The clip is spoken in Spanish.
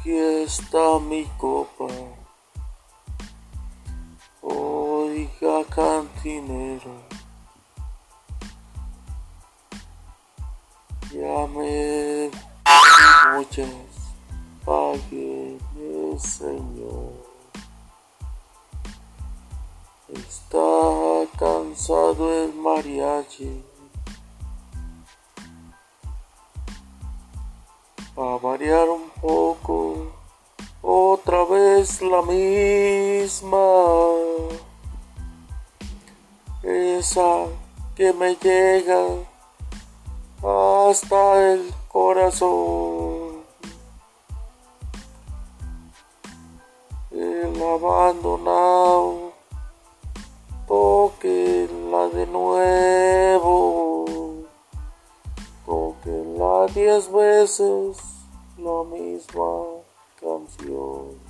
Aquí está mi copa. Oiga, cantinero. Ya me muchas. Señor. Está cansado el mariachi. a variar un poco, vez la misma, esa que me llega hasta el corazón, el abandonado, toque la de nuevo. Diez veces la misma canción.